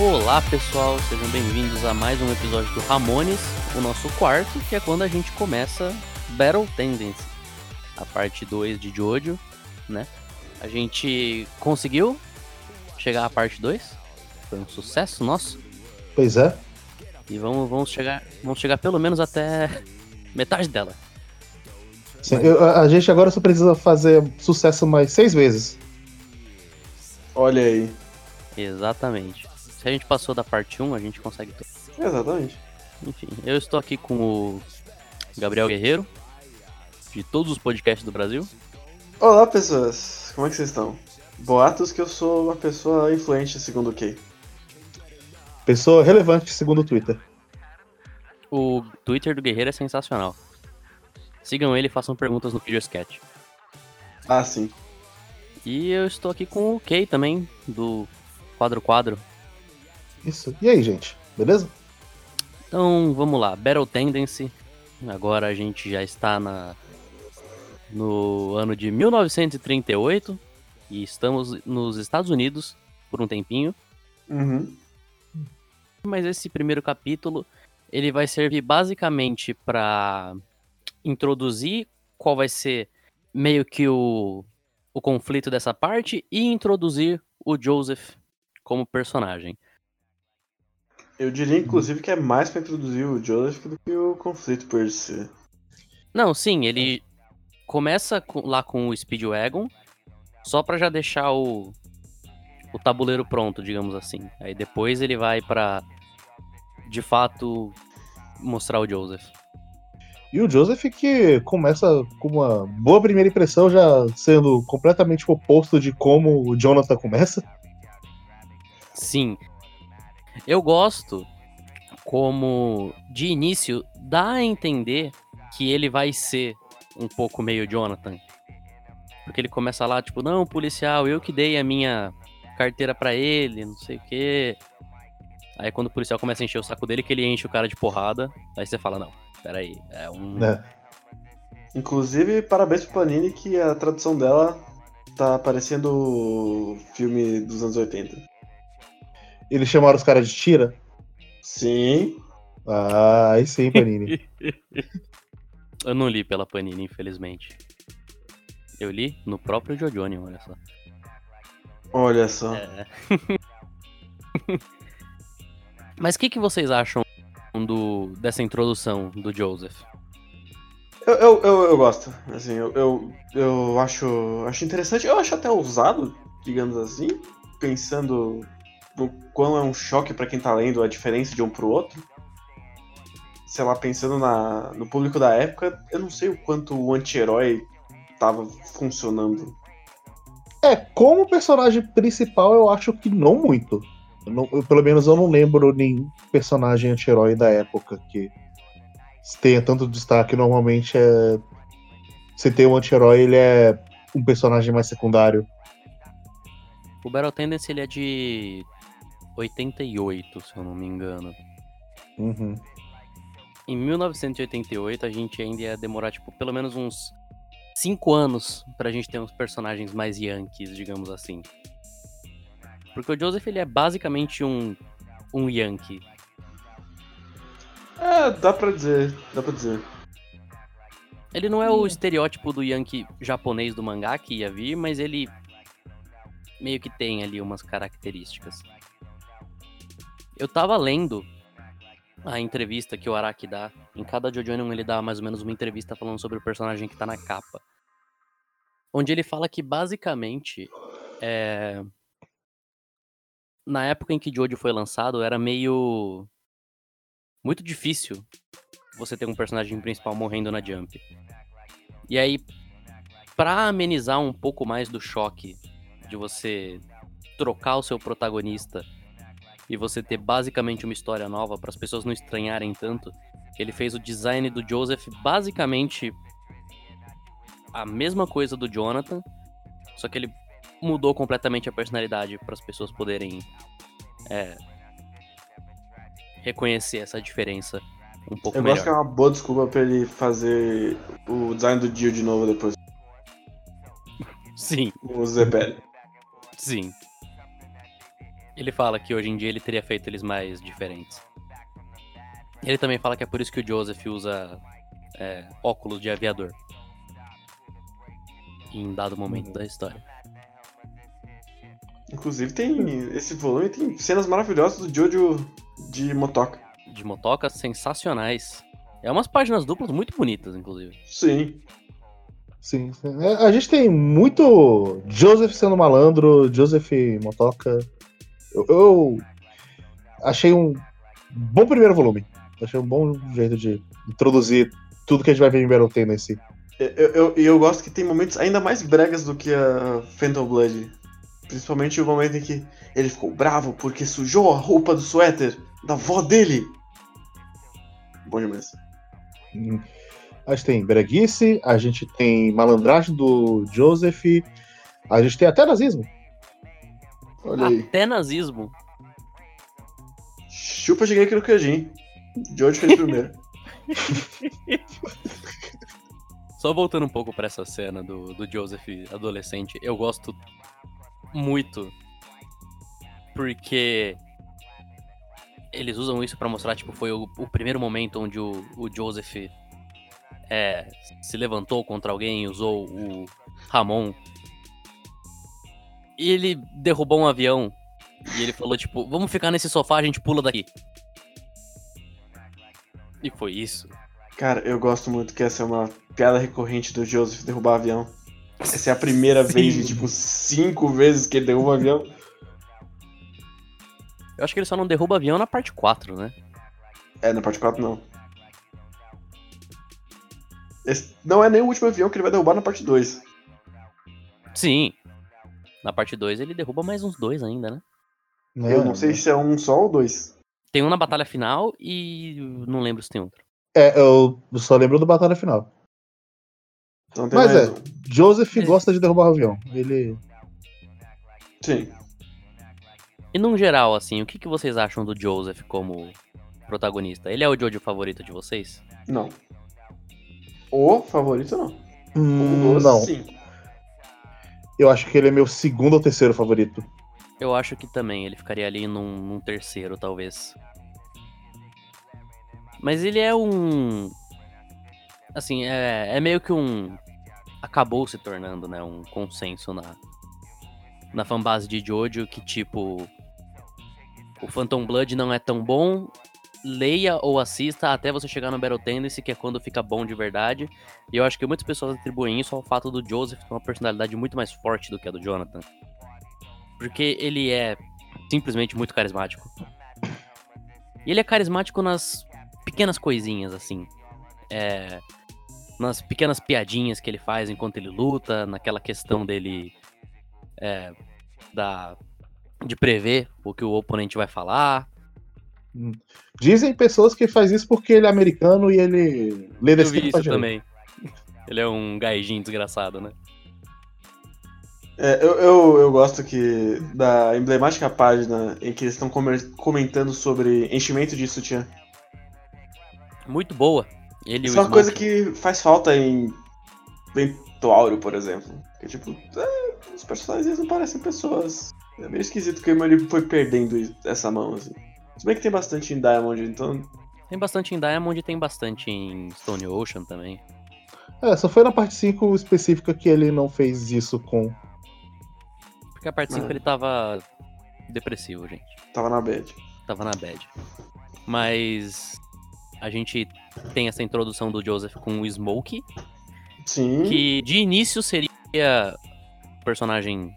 Olá pessoal, sejam bem-vindos a mais um episódio do Ramones, o nosso quarto, que é quando a gente começa Battle Tendency, a parte 2 de Jojo, né? A gente conseguiu chegar à parte 2, foi um sucesso nosso. Pois é. E vamos, vamos, chegar, vamos chegar pelo menos até metade dela. Sim, eu, a gente agora só precisa fazer sucesso mais seis vezes. Olha aí. Exatamente. Se a gente passou da parte 1, a gente consegue tudo. Exatamente. Enfim, eu estou aqui com o Gabriel Guerreiro, de todos os podcasts do Brasil. Olá, pessoas. Como é que vocês estão? Boatos que eu sou uma pessoa influente, segundo o Kay. Pessoa relevante, segundo o Twitter. O Twitter do Guerreiro é sensacional. Sigam ele e façam perguntas no Video Sketch. Ah, sim. E eu estou aqui com o Kay também, do Quadro Quadro. Isso. E aí, gente? Beleza? Então, vamos lá. Battle Tendency. Agora a gente já está na no ano de 1938 e estamos nos Estados Unidos por um tempinho. Uhum. Mas esse primeiro capítulo ele vai servir basicamente para introduzir qual vai ser meio que o, o conflito dessa parte e introduzir o Joseph como personagem. Eu diria, inclusive, que é mais pra introduzir o Joseph do que o conflito por si. Não, sim, ele começa com- lá com o Speedwagon só pra já deixar o, o tabuleiro pronto, digamos assim. Aí depois ele vai pra de fato mostrar o Joseph. E o Joseph que começa com uma boa primeira impressão, já sendo completamente o oposto de como o Jonathan começa. Sim. Eu gosto como de início dá a entender que ele vai ser um pouco meio Jonathan. Porque ele começa lá, tipo, não, policial, eu que dei a minha carteira pra ele, não sei o quê. Aí quando o policial começa a encher o saco dele, que ele enche o cara de porrada, aí você fala, não, peraí, é um. Né? Inclusive, parabéns pro Panini que a tradução dela tá parecendo o filme dos anos 80. Eles chamaram os caras de tira. Sim. Ah, aí sim, Panini. Eu não li pela Panini, infelizmente. Eu li no próprio Jojone, olha só. Olha só. É. Mas o que, que vocês acham do, dessa introdução do Joseph? Eu, eu, eu, eu gosto. Assim, eu, eu, eu acho, acho interessante. Eu acho até ousado, digamos assim. Pensando no quão é um choque pra quem tá lendo a diferença de um pro outro. Sei lá, pensando na, no público da época, eu não sei o quanto o anti-herói tava funcionando. É, como personagem principal, eu acho que não muito. Eu não- eu, pelo menos eu não lembro nenhum personagem anti-herói da época que tenha tanto destaque. Normalmente é. Se tem um anti-herói, ele é um personagem mais secundário. O Battle Tendency ele é de 88, se eu não me engano. Uhum. Em 1988 a gente ainda ia demorar, tipo, pelo menos uns 5 anos pra gente ter uns personagens mais Yankees, digamos assim. Porque o Joseph ele é basicamente um, um Yankee. É, dá pra dizer, dá pra dizer. Ele não é o estereótipo do Yankee japonês do mangá que ia vir, mas ele meio que tem ali umas características. Eu tava lendo a entrevista que o Araki dá. Em cada Jojonon ele dá mais ou menos uma entrevista falando sobre o personagem que tá na capa. Onde ele fala que basicamente é... na época em que Jojo foi lançado era meio muito difícil você ter um personagem principal morrendo na Jump. E aí, pra amenizar um pouco mais do choque de você trocar o seu protagonista e você ter basicamente uma história nova para as pessoas não estranharem tanto, ele fez o design do Joseph basicamente a mesma coisa do Jonathan, só que ele mudou completamente a personalidade para as pessoas poderem é, reconhecer essa diferença um pouco Eu melhor. gosto que é uma boa desculpa pra ele fazer o design do Dio de novo depois. Sim, o Zebelli. sim. Ele fala que hoje em dia ele teria feito eles mais diferentes. Ele também fala que é por isso que o Joseph usa é, óculos de aviador. Em dado momento Uhum. da história. Inclusive tem. Esse volume tem cenas maravilhosas do Jojo de motoca. De motocas sensacionais. É umas páginas duplas muito bonitas, inclusive. Sim. Sim, sim. É, a gente tem muito Joseph sendo malandro, Joseph Motoca. Eu, eu achei um bom primeiro volume. Achei um bom jeito de introduzir tudo que a gente vai ver em Battle nesse. Eu, eu, e eu gosto que tem momentos ainda mais bregas do que a Phantom Blood. Principalmente o momento em que ele ficou bravo porque sujou a roupa do suéter da avó dele. Bom demais. Hum. A gente tem breguice, a gente tem malandragem do Joseph, a gente tem até nazismo. Olha aí. Até nazismo. Chupa Shigeki no Kyojin. Jojo fez primeiro. Só voltando um pouco pra essa cena do, do Joseph adolescente, eu gosto muito. Porque eles usam isso pra mostrar, tipo, foi o, o primeiro momento onde o, o Joseph é, se levantou contra alguém e usou o Ramon. E ele derrubou um avião. E ele falou, tipo, vamos ficar nesse sofá, a gente pula daqui. E foi isso. Cara, eu gosto muito que essa é uma piada recorrente do Joseph derrubar avião. Essa é a primeira Sim. vez de, tipo, cinco vezes que ele derruba avião. Eu acho que ele só não derruba avião na parte 4, né? É, na parte 4 não. Esse não é nem o último avião que ele vai derrubar na parte 2. Sim. Na parte 2 ele derruba mais uns dois ainda, né? Eu não sei se é um só ou dois. Tem um na batalha final e não lembro se tem outro. É, eu só lembro do Batalha Final. Então tem Mas é. um. Joseph Ele- gosta de derrubar o avião. Ele. Sim. E num geral, assim, o que, que vocês acham do Joseph como protagonista? Ele é o Jojo favorito de vocês? Não. O favorito não. Hum, O dos, não, sim. Eu acho que ele é meu segundo ou terceiro favorito. Eu acho que também ele ficaria ali num, num terceiro, talvez. Mas ele é um. Assim, é, é meio que um. Acabou se tornando, né? Um consenso na. Na fanbase de Jojo que, tipo. O Phantom Blood não é tão bom. Leia ou assista até você chegar no Battle Tendency, que é quando fica bom de verdade. E eu acho que muitas pessoas atribuem isso ao fato do Joseph ter uma personalidade muito mais forte do que a do Jonathan. Porque ele é simplesmente muito carismático. E ele é carismático nas pequenas coisinhas, assim. É, nas pequenas piadinhas que ele faz enquanto ele luta, naquela questão dele. é, da, de prever o que o oponente vai falar. Dizem pessoas que faz isso porque ele é americano e ele lê Eu desse vi pra isso também. Ele é um gaijinho desgraçado, né? É, eu, eu, eu gosto que da emblemática página em que eles estão comentando sobre enchimento de sutiã. Muito boa. Ele Isso é uma coisa que faz falta em Ventuário, por exemplo. Que tipo, é, os personagens não parecem pessoas. É meio esquisito que ele foi perdendo essa mão, assim. Se bem que tem bastante em Diamond, então. Tem bastante em Diamond e tem bastante em Stone Ocean também. É, só foi na parte 5 específica que ele não fez isso com. Porque a parte 5 Ah. ele tava depressivo, gente. Tava na bad. Tava na bad. Mas a gente tem essa introdução do Joseph com o Smoke, Sim. que de início seria um personagem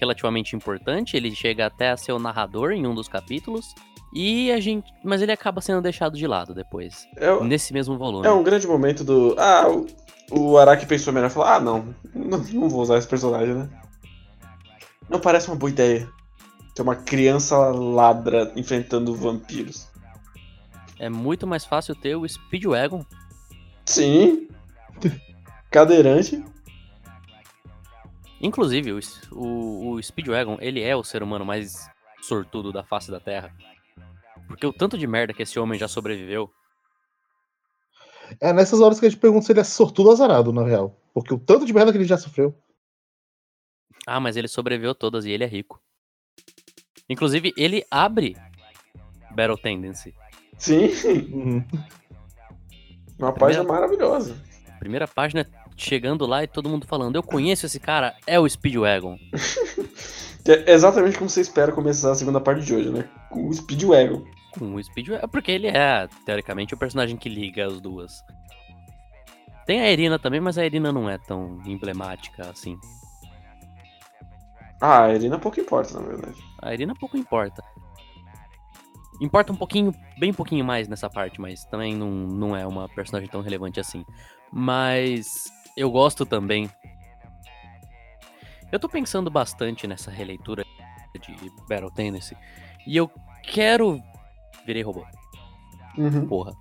relativamente importante, ele chega até a ser o narrador em um dos capítulos. E a gente. Mas ele acaba sendo deixado de lado depois. É, Nesse mesmo volume. é um grande momento do. Ah, o, o Araki pensou melhor e falou: Ah, não, não, não vou usar esse personagem, né? Não parece uma boa ideia. Ter uma criança ladra enfrentando vampiros. É muito mais fácil ter o Speedwagon. Sim. Cadeirante. Inclusive, o, o, o Speedwagon, ele é o ser humano mais sortudo da face da Terra. Porque o tanto de merda que esse homem já sobreviveu. É nessas horas que a gente pergunta se ele é sortudo ou azarado, na real. Porque o tanto de merda que ele já sofreu. Ah, mas ele sobreviveu todas e ele é rico. Inclusive, ele abre Battle Tendency. Sim, Uhum. uma Primeira- página maravilhosa. Primeira página chegando lá e todo mundo falando: Eu conheço esse cara, é o Speedwagon. É exatamente como você espera começar a segunda parte de hoje, né? Com o Speedwagon. Com o Speedwagon. Porque ele é, teoricamente, o personagem que liga as duas. Tem a Irina também, mas a Irina não é tão emblemática assim. Ah, a Irina pouco importa, na verdade. A Irina pouco importa. Importa um pouquinho, bem pouquinho mais nessa parte, mas também não, não é uma personagem tão relevante assim. Mas eu gosto também. Eu tô pensando bastante nessa releitura de Battle Tendency. E eu quero. Virei robô, Uhum. porra.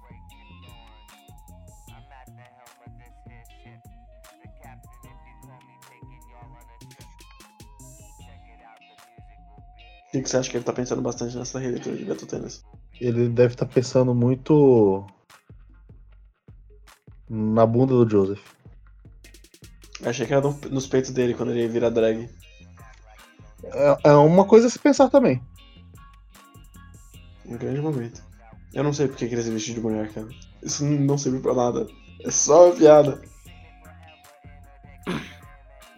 O que que você acha que ele tá pensando bastante nessa releitura de Battle Tennis? Ele deve estar pensando muito na bunda do Joseph. Achei que era no- nos peitos dele quando ele vira drag. É, é uma coisa a se pensar também. Um grande momento. Eu não sei porque que ele se vestiu de mulher, cara. Isso não serve pra nada. É só uma piada.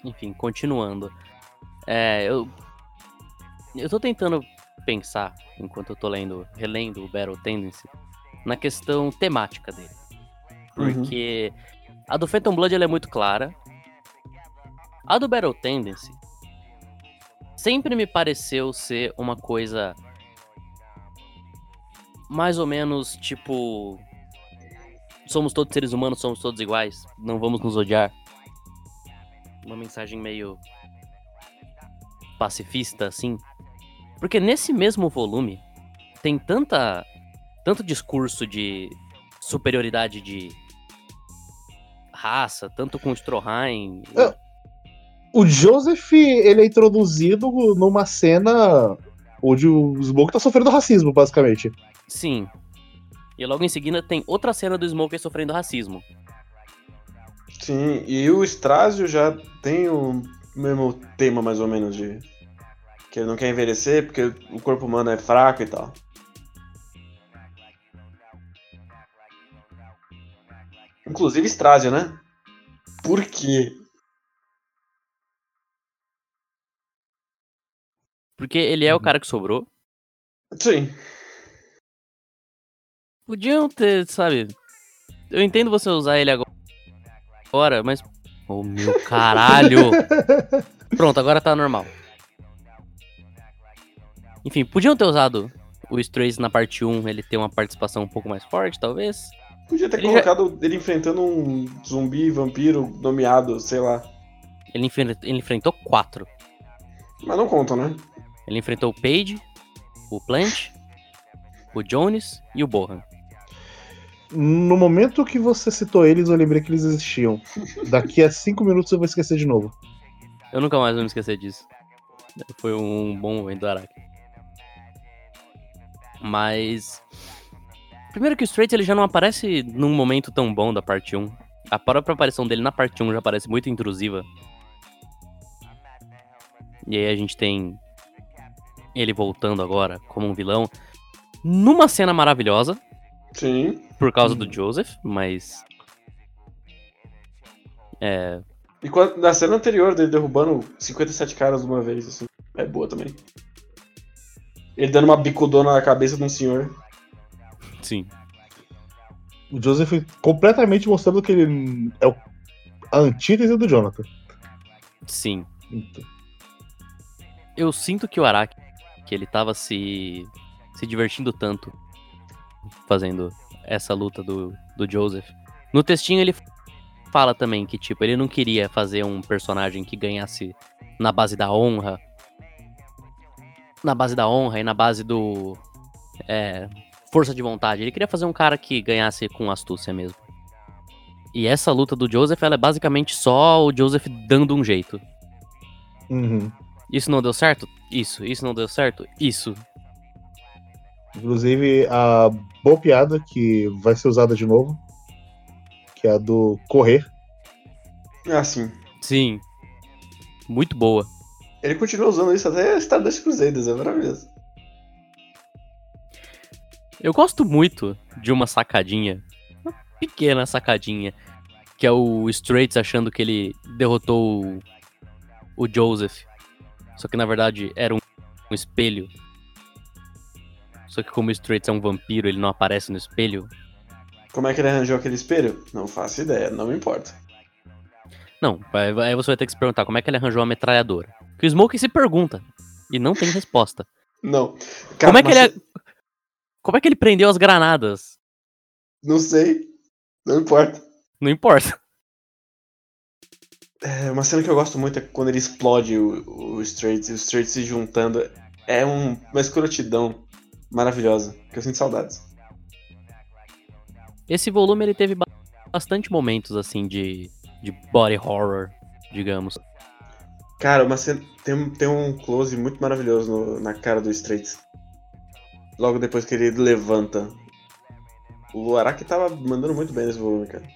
Enfim, continuando. É, eu. Eu tô tentando pensar, enquanto eu tô lendo, relendo o Battle Tendency, na questão temática dele. Porque a do Phantom Blood ela é muito clara. A do Battle Tendency sempre me pareceu ser uma coisa mais ou menos tipo somos todos seres humanos, somos todos iguais, não vamos nos odiar. Uma mensagem meio pacifista assim. Porque nesse mesmo volume tem tanta tanto discurso de superioridade de raça, tanto com Stroheim. É. O Joseph, ele é introduzido numa cena onde o Smoke tá sofrendo racismo, basicamente. Sim. E logo em seguida tem outra cena do Smoker sofrendo racismo. Sim, e o Strázio já tem o mesmo tema, mais ou menos, de. Que ele não quer envelhecer porque o corpo humano é fraco e tal. Inclusive Strázio, né? Por quê? Porque ele é o Uhum. cara que sobrou. Sim. Podiam ter, sabe? Eu entendo você usar ele agora, agora mas. Oh meu caralho! Pronto, agora tá normal. Enfim, podiam ter usado o Strays na parte 1, ele ter uma participação um pouco mais forte, talvez. Podia ter Ele já- colocado ele enfrentando um zumbi vampiro nomeado, sei lá. Ele, ele enfrentou quatro. Mas não conta, né? Ele enfrentou o Page, o Plant, o Jones e o Bohan. No momento que você citou eles, eu lembrei que eles existiam. Daqui a cinco minutos eu vou esquecer de novo. Eu nunca mais vou me esquecer disso. Foi um bom momento do Araki. Mas. Primeiro que o Straits ele já não aparece num momento tão bom da parte 1. A própria aparição dele na parte 1 já parece muito intrusiva. E aí a gente tem ele voltando agora como um vilão. Numa cena maravilhosa, Sim. por causa do Uhum. Joseph, mas. É. E quando- na cena anterior dele derrubando 57 caras de uma vez, assim. É boa também. Ele dando uma bicudona na cabeça de um senhor. Sim. O Joseph completamente mostrando que ele é o- a antítese do Jonathan. Sim. Então, eu sinto que o Araki, que ele tava se, se divertindo tanto fazendo essa luta do, do Joseph. No textinho ele fala também que, tipo, ele não queria fazer um personagem que ganhasse na base da honra. Na base da honra e na base do. É, força de vontade. Ele queria fazer um cara que ganhasse com astúcia mesmo. E essa luta do Joseph, ela é basicamente só o Joseph dando um jeito. uhum. Isso não deu certo? Isso. Isso não deu certo? Isso. Inclusive, a boa piada que vai ser usada de novo, que é a do correr. É assim. Sim. Muito boa. Ele continua usando isso até Stardust Crusaders, é maravilhoso. Eu gosto muito de uma sacadinha, uma pequena sacadinha, que é o Straits achando que ele derrotou o, o Joseph. Só que na verdade era um, um espelho. Só que como o Straits é um vampiro, ele não aparece no espelho. Como é que ele arranjou aquele espelho? Não faço ideia, não me importa. Não, aí você vai ter que se perguntar como é que ele arranjou a metralhadora. Que o Smoke se pergunta. E não tem resposta. Não. como é que ele. Como é que ele prendeu as granadas? Não sei. Não importa. Não importa. É, uma cena que eu gosto muito é quando ele explode o, o Straits e o Straits se juntando. É um- uma escrotidão maravilhosa, que eu sinto saudades. Esse volume ele teve ba- bastante momentos assim de, de body horror, digamos. Cara, uma cena, tem, um- tem um close muito maravilhoso no- na cara do Straits. Logo depois que ele levanta. O Araki tava mandando muito bem nesse volume, cara.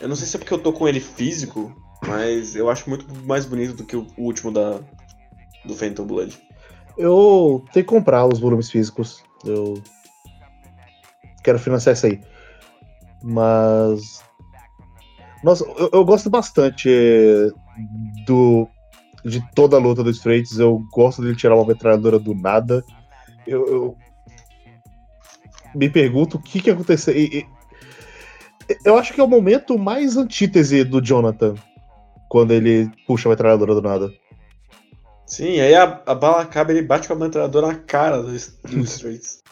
Eu não sei se é porque eu tô com ele físico, mas eu acho muito mais bonito do que o, o último da, do Phantom Blood. Eu tenho que comprar os volumes físicos. Eu quero financiar isso aí. Mas. Nossa, eu, eu gosto bastante eh, do de toda a luta do Straits. Eu gosto dele tirar uma metralhadora do nada. Eu, eu me pergunto o que que aconteceu. E- e- eu acho que é o momento mais antítese do Jonathan. Quando ele puxa a metralhadora do nada. Sim, aí a, a bala acaba e ele bate com a metralhadora na cara do, do Straits.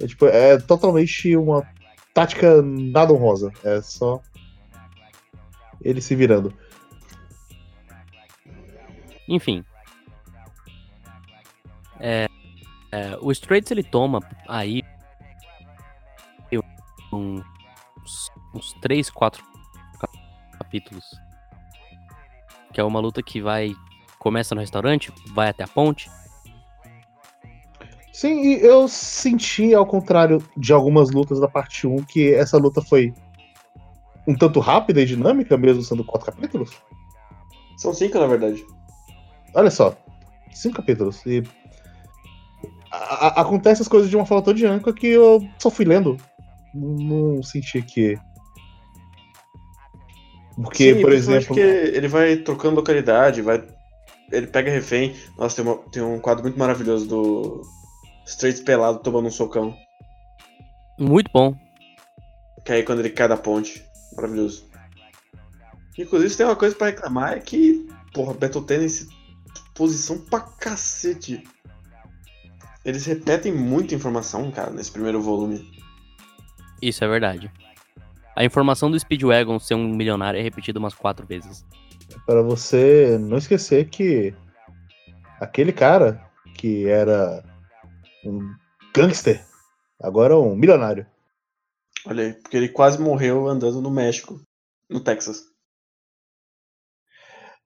É, tipo, é totalmente uma tática nada honrosa. É só ele se virando. Enfim. É, é, o Straits ele toma aí uns, uns 3, 4 capítulos. Que é uma luta que vai. Começa no restaurante, vai até a ponte. Sim, e eu senti, ao contrário de algumas lutas da parte 1, que essa luta foi um tanto rápida e dinâmica, mesmo sendo quatro capítulos. São cinco, na verdade. Olha só, cinco capítulos. E a- a- acontece as coisas de uma forma tão dinâmica que eu só fui lendo. Não senti que. Porque, Sim, por exemplo. porque ele vai trocando localidade, vai. Ele pega refém. Nossa, tem, uma- tem um quadro muito maravilhoso do Straits pelado tomando um socão. Muito bom. Que aí quando ele cai da ponte. Maravilhoso. Inclusive, se tem uma coisa pra reclamar é que, porra, Battle posição pra cacete. Eles repetem muita informação, cara, nesse primeiro volume. Isso é verdade. A informação do Speedwagon ser um milionário é repetida umas quatro vezes. Para você não esquecer que aquele cara que era um gangster, agora é um milionário. Olha aí, porque ele quase morreu andando no México, no Texas.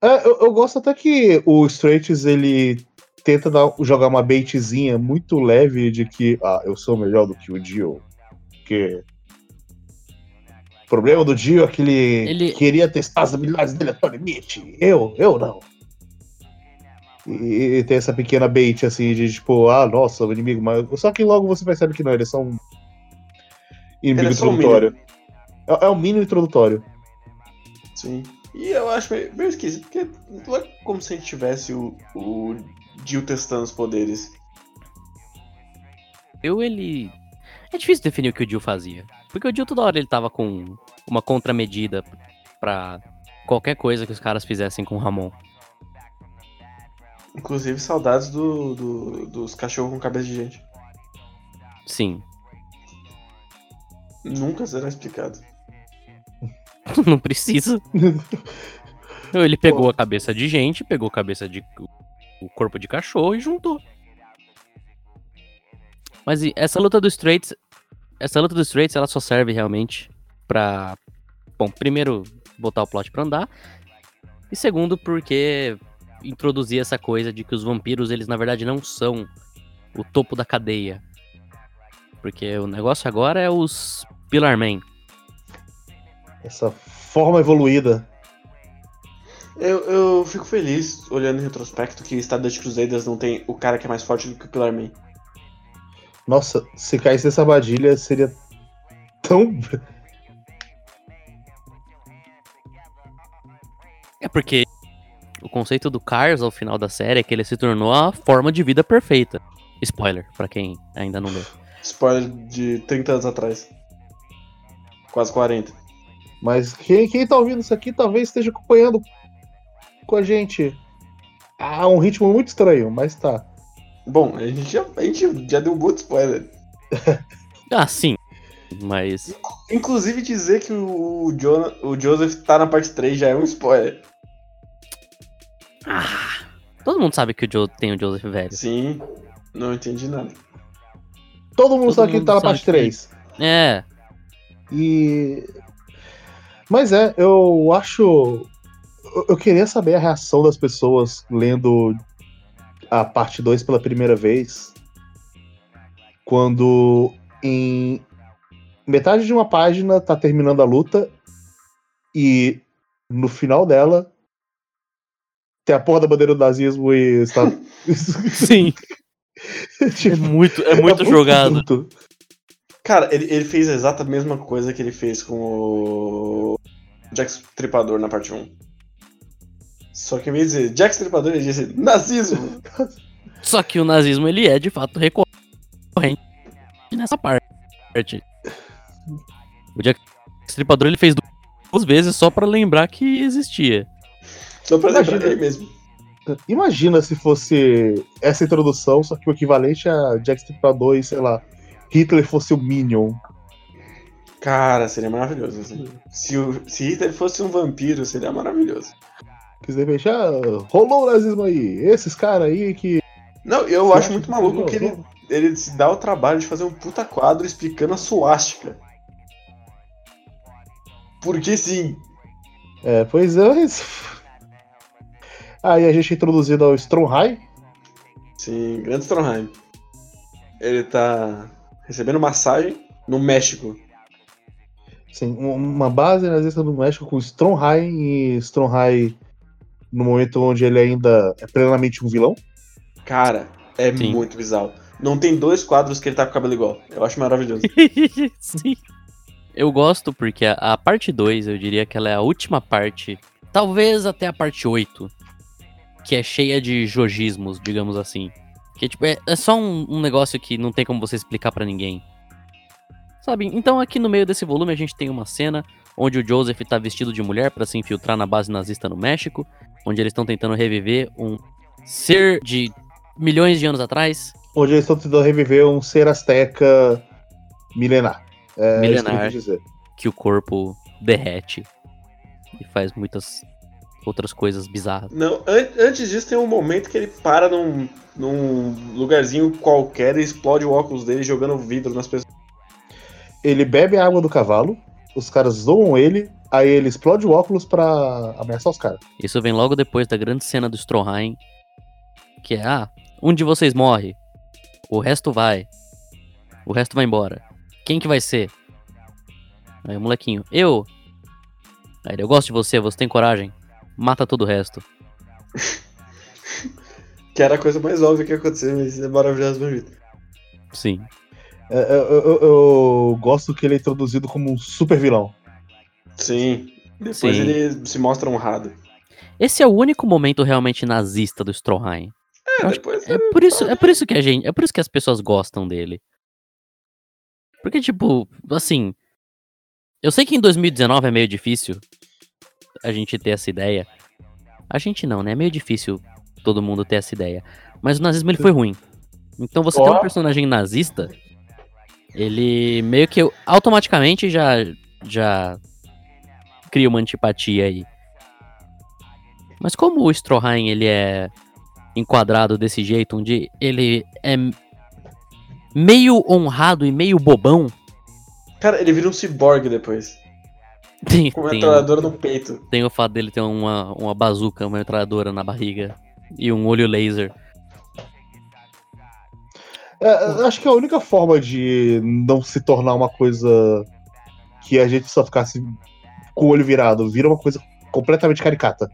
É, eu, eu gosto até que o Straits ele tenta dar- jogar uma baitzinha muito leve de que ah, eu sou melhor do que o Dio. Que problema do Dio é que ele, Ele- queria testar as habilidades dele até o limite. Eu, eu não. E, e tem essa pequena bait assim de tipo, ah, nossa, o inimigo, mas só que logo você percebe que não, ele é só um inimigo Ele é só um introdutório. é, é um mínimo introdutório. Sim. E eu acho meio, meio esquisito, porque não é como se a gente tivesse o, o Jill testando os poderes. Eu, ele. É difícil definir o que o Jill fazia. Porque o Jill toda hora ele tava com uma contramedida pra qualquer coisa que os caras fizessem com o Ramon. Inclusive, saudades do, do- dos cachorros com cabeça de gente. Sim. Nunca será explicado. Não precisa. Ele pegou a cabeça de gente, pegou a cabeça de. o corpo de cachorro e juntou. Mas e essa luta do Straits. Essa luta do Straits ela só serve realmente pra. Bom, primeiro, botar o plot pra andar. E segundo, porque introduzir essa coisa de que os vampiros, eles na verdade não são o topo da cadeia. Porque o negócio agora é os Pillar Men. Essa forma evoluída. Eu, eu fico feliz, olhando em retrospecto, que Stardust Crusaders não tem o cara que é mais forte do que o Pillar Man. Nossa, se caísse essa armadilha seria tão. É porque o conceito do Cars ao final da série é que ele se tornou a forma de vida perfeita. Spoiler, pra quem ainda não leu. Spoiler de 30 anos atrás. Quase 40. Mas quem, quem tá ouvindo isso aqui talvez esteja acompanhando com a gente. Ah, um ritmo muito estranho, mas tá. Bom, a gente já, a gente já deu um muito spoiler. Ah, sim. Mas. Inclusive dizer que o, John, o Joseph tá na parte 3 já é um spoiler. Ah! Todo mundo sabe que o Joe tem o Joseph velho. Sim, não entendi nada. Todo mundo Todo sabe que mundo tá na parte que- 3. É. E. Mas é, eu acho. eu- Eu queria saber a reação das pessoas lendo a parte 2 pela primeira vez. Quando em metade de uma página tá terminando a luta e no final dela tem a porra da bandeira do nazismo e está. Sim. É Tipo, muito, é muito jogado. Então, puto. Cara, ele, ele fez a exata mesma coisa que ele fez com o Jack Stripador na parte 1. Só que em vez de dizer Jack Stripador, ele disse nazismo. Só que o nazismo ele é de fato recorrente nessa parte. O Jack Stripador ele fez duas vezes só pra lembrar que existia. Só pra lembrar Imagina. ele mesmo. Imagina se fosse essa introdução, só que o equivalente a Jack Stripador e, sei lá, Hitler fosse o Minion. Cara, seria maravilhoso. assim. Se, o, se Hitler fosse um vampiro, seria maravilhoso. Repente, ah, rolou o nazismo aí. Esses caras aí que. Não, eu acho muito maluco que ele, ele se dá o trabalho de fazer um puta quadro explicando a suástica. Porque sim. É, pois é. mas- Aí a gente é introduzido ao Stromheim. Sim, grande Stronheim. Ele tá recebendo massagem no México. Sim, um- uma base nazista do México com Stromheim e Stromheim no momento onde ele ainda é plenamente um vilão. Cara, é Sim. muito bizarro. Não tem dois quadros que ele tá com o cabelo igual. Eu acho maravilhoso. Sim. Eu gosto porque a, a parte 2, eu diria que ela é a última parte, talvez até a parte 8, que é cheia de jogismos, digamos assim. Que tipo, é, é só um, um negócio que não tem como você explicar pra ninguém. Sabe? Então aqui no meio desse volume a gente tem uma cena onde o Joseph tá vestido de mulher pra se infiltrar na base nazista no México, onde eles estão tentando reviver um ser de milhões de anos atrás, Onde eles estão tentando reviver um ser asteca milenar. É isso que eu Milenar. dizer. que o corpo derrete e faz muitas outras coisas bizarras. Não, an- antes disso tem um momento que ele para num, num lugarzinho qualquer e explode o óculos dele jogando vidro nas pessoas. Ele bebe a água do cavalo, os caras zoam ele, aí ele explode o óculos pra ameaçar os caras. Isso vem logo depois da grande cena do Stroheim, que é, ah, um de vocês morre, o resto vai, o resto vai embora. Quem que vai ser? Aí o molequinho, eu. Aí ele, eu gosto de você, você tem coragem? Mata todo o resto. Que era a coisa mais óbvia que ia acontecer, mas é maravilhoso do mesmo jeito. Sim. É, eu, eu- eu gosto que ele é introduzido como um super vilão. Sim. Depois Sim. ele se mostra honrado. Esse é o único momento realmente nazista do Stroheim. É, depois É por isso, é por isso que a gente, é por isso que as pessoas gostam dele. Porque tipo, assim, eu sei que em 2019 é meio difícil a gente ter essa ideia. A gente não, né? É meio difícil todo mundo ter essa ideia. Mas o nazismo ele foi ruim. Então você ter Ó. um personagem nazista, ele meio que automaticamente já já cria uma antipatia aí. Mas como o Stroheim ele é enquadrado desse jeito, onde ele é meio honrado e meio bobão, Cara, ele vira um ciborgue depois. tem, Com uma tem, metralhadora no peito. tem o fato dele ter uma, uma bazuca, uma metralhadora na barriga e um olho laser. É, acho que a única forma de não se tornar uma coisa que a gente só ficasse com o olho virado, vira uma coisa completamente caricata.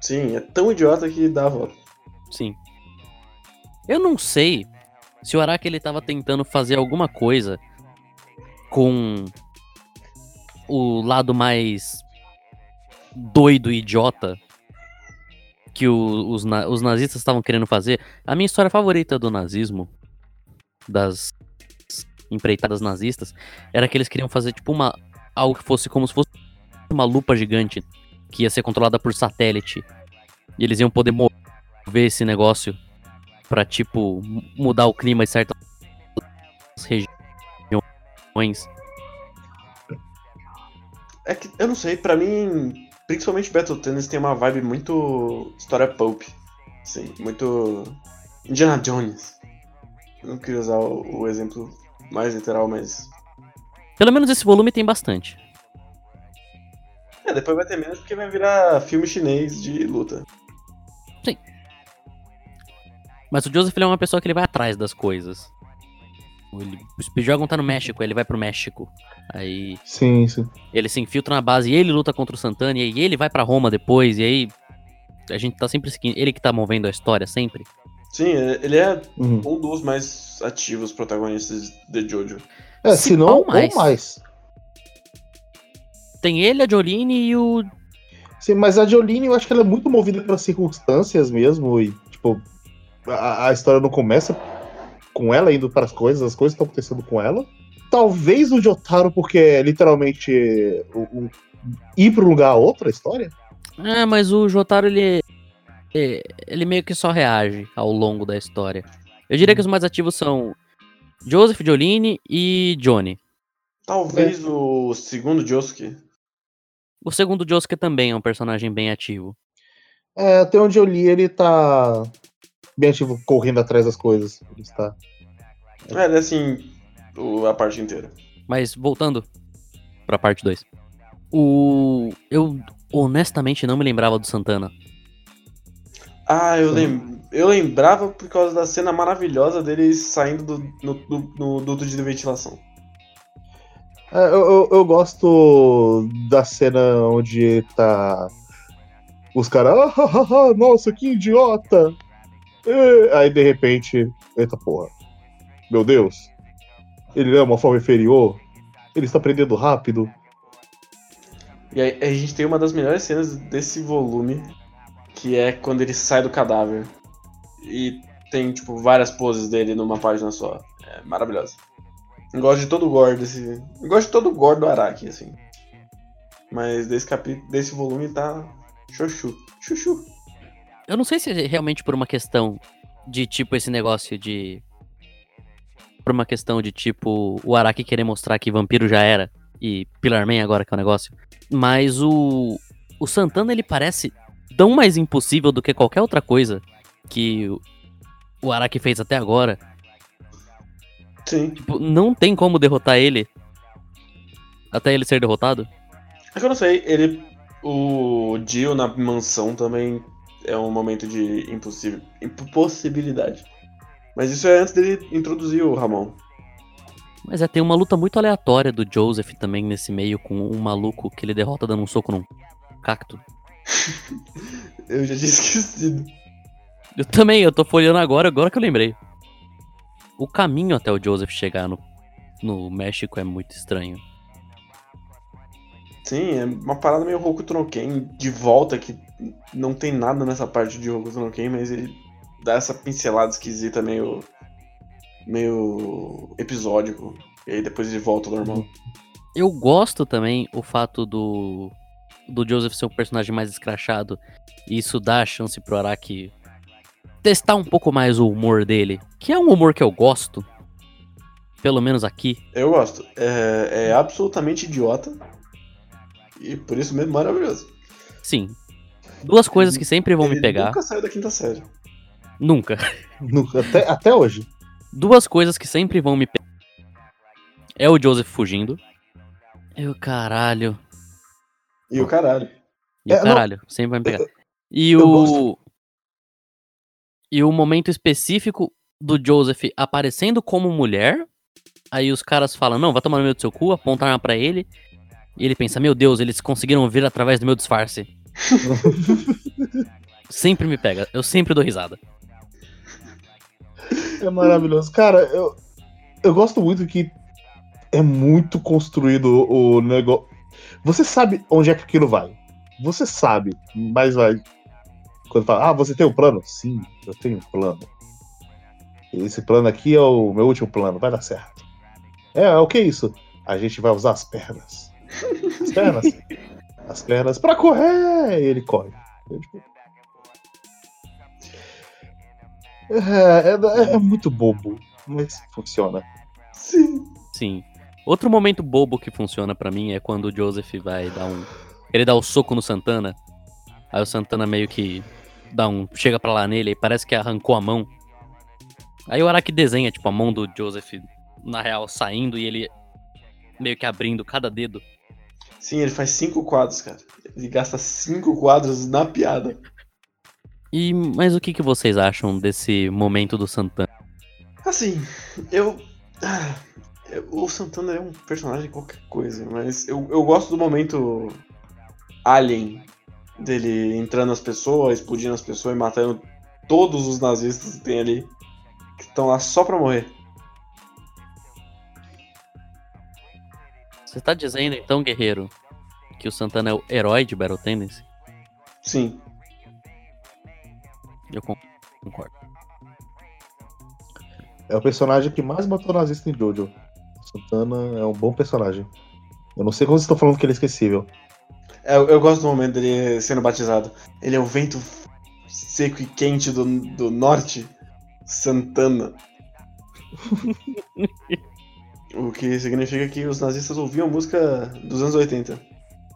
Sim, é tão idiota que dá a volta. Sim. Eu não sei Se o Araki ele tava tentando fazer alguma coisa com o lado mais doido e idiota que o- os, na- os nazistas estavam querendo fazer. A minha história favorita do nazismo, das empreitadas nazistas, era que eles queriam fazer tipo uma algo que fosse como se fosse uma lupa gigante que ia ser controlada por satélite. E eles iam poder mover esse negócio pra tipo mu- mudar o clima em certas regiões. É que, eu não sei, pra mim, principalmente Battle Tennis tem uma vibe muito história pulp. Assim, muito Indiana Jones. Eu não queria usar o, o exemplo mais literal, mas... Pelo menos esse volume tem bastante. É, depois vai ter menos porque vai virar filme chinês de luta. Mas o Joseph ele é uma pessoa que ele vai atrás das coisas. Ele, o Speedwagon tá no México, ele vai pro México. Aí Sim, sim. ele se infiltra na base e ele luta contra o Santana. E aí ele vai pra Roma depois. E aí a gente tá sempre seguindo. Ele que tá movendo a história sempre. Sim, ele é Uhum. um dos mais ativos protagonistas de Jojo. É, Se se não, pau, ou mais. mais. Tem ele, a Jolene e o. Sim, mas a Jolene, eu acho que ela é muito movida pelas circunstâncias mesmo. E, tipo, a, a história não começa com ela indo para as coisas, as coisas estão acontecendo com ela. Talvez o Jotaro, porque é literalmente o, o- ir para um lugar a outra história. Ah, mas o Jotaro ele. é- Ele meio que só reage ao longo da história. Eu diria que os mais ativos são Joseph, Jolene e Johnny. Talvez o segundo Josuke. O segundo Josuke também é um personagem bem ativo. É, até onde eu li, ele tá bem ativo, correndo atrás das coisas. Ele está. É, ele é assim, a parte inteira. Mas voltando pra parte 2. O. Eu honestamente não me lembrava do Santana. Ah, eu, Sim. lem... eu lembrava por causa da cena maravilhosa dele saindo do, no, no- no duto de ventilação. É, eu, eu, eu gosto da cena onde tá. Os caras. Ah, nossa, que idiota! É, Aí de repente. Eita porra. Meu Deus. Ele é uma forma inferior. Ele está aprendendo rápido. E aí a gente tem uma das melhores cenas desse volume, que é quando ele sai do cadáver. E tem, tipo, várias poses dele numa página só. É maravilhosa. Eu gosto de todo o gore desse. Eu gosto de todo o gore do Araki, assim. Mas desse capítulo, desse volume tá. Chuchu. Chuchu. Eu não sei se é realmente por uma questão de tipo esse negócio de. Por uma questão de tipo o Araki querer mostrar que vampiro já era e Pillar Man agora que é o negócio. Mas o. O Santana ele parece tão mais impossível do que qualquer outra coisa que o Araki fez até agora. Sim. Tipo, não tem como derrotar ele até ele ser derrotado. É que eu não sei, ele. O Dio na mansão também é um momento de impossível, impossibilidade. Mas isso é antes dele introduzir o Ramon. Mas é, tem uma luta muito aleatória do Joseph também nesse meio com um maluco que ele derrota dando um soco num cacto. Eu já tinha esquecido. Eu também, eu tô folheando agora, agora que eu lembrei. O caminho até o Joseph chegar no, no México é muito estranho. Sim, é uma parada meio Hokuto no Ken de volta que não tem nada nessa parte de Hokuto no Ken, mas ele dá essa pincelada esquisita meio meio episódico e aí depois ele volta ao normal. Eu gosto também o fato do do Joseph ser um personagem mais escrachado e isso dá a chance pro Araki testar um pouco mais o humor dele, que é um humor que eu gosto. Pelo menos aqui. Eu gosto. É, é absolutamente idiota e por isso mesmo maravilhoso. Sim. Duas coisas que sempre vão Ele me pegar. Nunca saiu da quinta série. Nunca. No- até, até hoje. Duas coisas que sempre vão me pegar. É o Joseph fugindo. E o caralho. E o caralho. E É, o não- caralho, sempre vai me pegar. E eu o. gosto. E o momento específico do Joseph aparecendo como mulher. Aí os caras falam, não, vai tomar no meio do seu cu, apontar arma pra ele. E ele pensa, meu Deus, eles conseguiram ver através do meu disfarce. sempre me pega, eu sempre dou risada. É maravilhoso. Cara, eu, eu gosto muito que é muito construído o negócio. Você sabe onde é que aquilo vai. Você sabe, mas vai. Quando fala, ah, você tem um plano? Sim, eu tenho um plano. Esse plano aqui é o meu último plano, vai dar certo. É, o que é isso? A gente vai usar as pernas. As pernas. as pernas pra correr! E ele corre. Eu, tipo, é, é, é, muito bobo, mas funciona. Sim. Sim. Outro momento bobo que funciona para mim é quando o Joseph vai dar um. Ele dá o um soco no Santana. Aí o Santana meio que dá um. chega pra lá nele e parece que arrancou a mão. Aí o Araki desenha, tipo, a mão do Joseph, na real, saindo e ele meio que abrindo cada dedo. Sim, ele faz cinco quadros, cara. Ele gasta cinco quadros na piada. E mas o que, que vocês acham desse momento do Santana? Assim, eu. Ah, o Santana é um personagem qualquer coisa, mas eu, eu gosto do momento alien dele entrando nas pessoas, explodindo as pessoas e matando todos os nazistas que tem ali, que estão lá só pra morrer. Você tá dizendo então, guerreiro, que o Santana é o herói de Battle Tendency? Sim. Eu concordo. É o personagem que mais matou nazista em Jojo. Santana é um bom personagem. Eu não sei como vocês estão falando que ele é esquecível. Eu, eu, gosto do momento dele sendo batizado. Ele é o vento seco e quente do, do norte. Santana. o que significa que os nazistas ouviam música dos anos 80.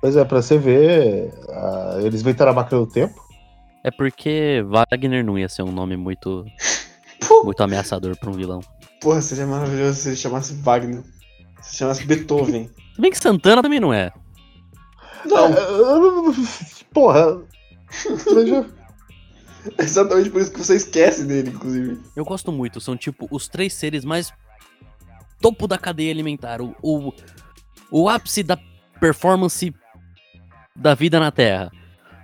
Pois é, pra você ver, uh, eles inventaram a máquina do tempo. É porque Wagner não ia ser um nome muito. muito ameaçador pra um vilão. Porra, seria maravilhoso se ele chamasse Wagner. Se chamasse Beethoven. Se bem que Santana também não é. Não. Porra. É exatamente por isso que você esquece dele, inclusive. Eu gosto muito, são tipo os três seres mais topo da cadeia alimentar. O, o, o ápice da performance da vida na Terra.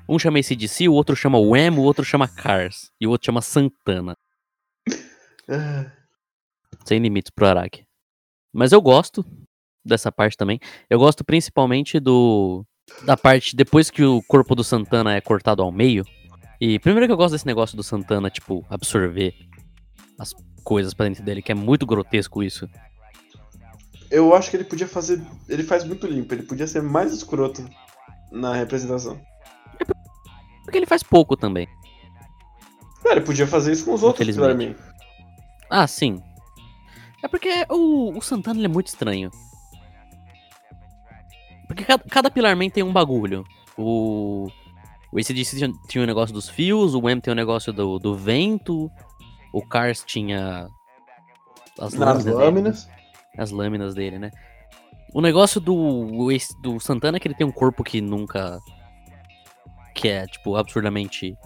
Um chama ACDC, o outro chama Wham, o outro chama Cars. E o outro chama Santana. Ah. Sem limites pro Araki. Mas eu gosto dessa parte também. Eu gosto principalmente do. Da parte depois que o corpo do Santana é cortado ao meio. E primeiro que eu gosto desse negócio do Santana, tipo, absorver as coisas pra dentro dele, que é muito grotesco isso. Eu acho que ele podia fazer. Ele faz muito limpo, ele podia ser mais escroto na representação. Porque ele faz pouco também. É, ele podia fazer isso com os outros, pra mim. Ah, sim. É porque o, o Santana ele é muito estranho. Porque cada, cada Pilarman tem um bagulho. O. O ACDC tinha, tinha o um negócio dos fios, o M tem o um negócio do, do vento, o Cars tinha. As lâminas. lâminas. Dele, as lâminas dele, né? O negócio do, do Santana é que ele tem um corpo que nunca que é, tipo, absurdamente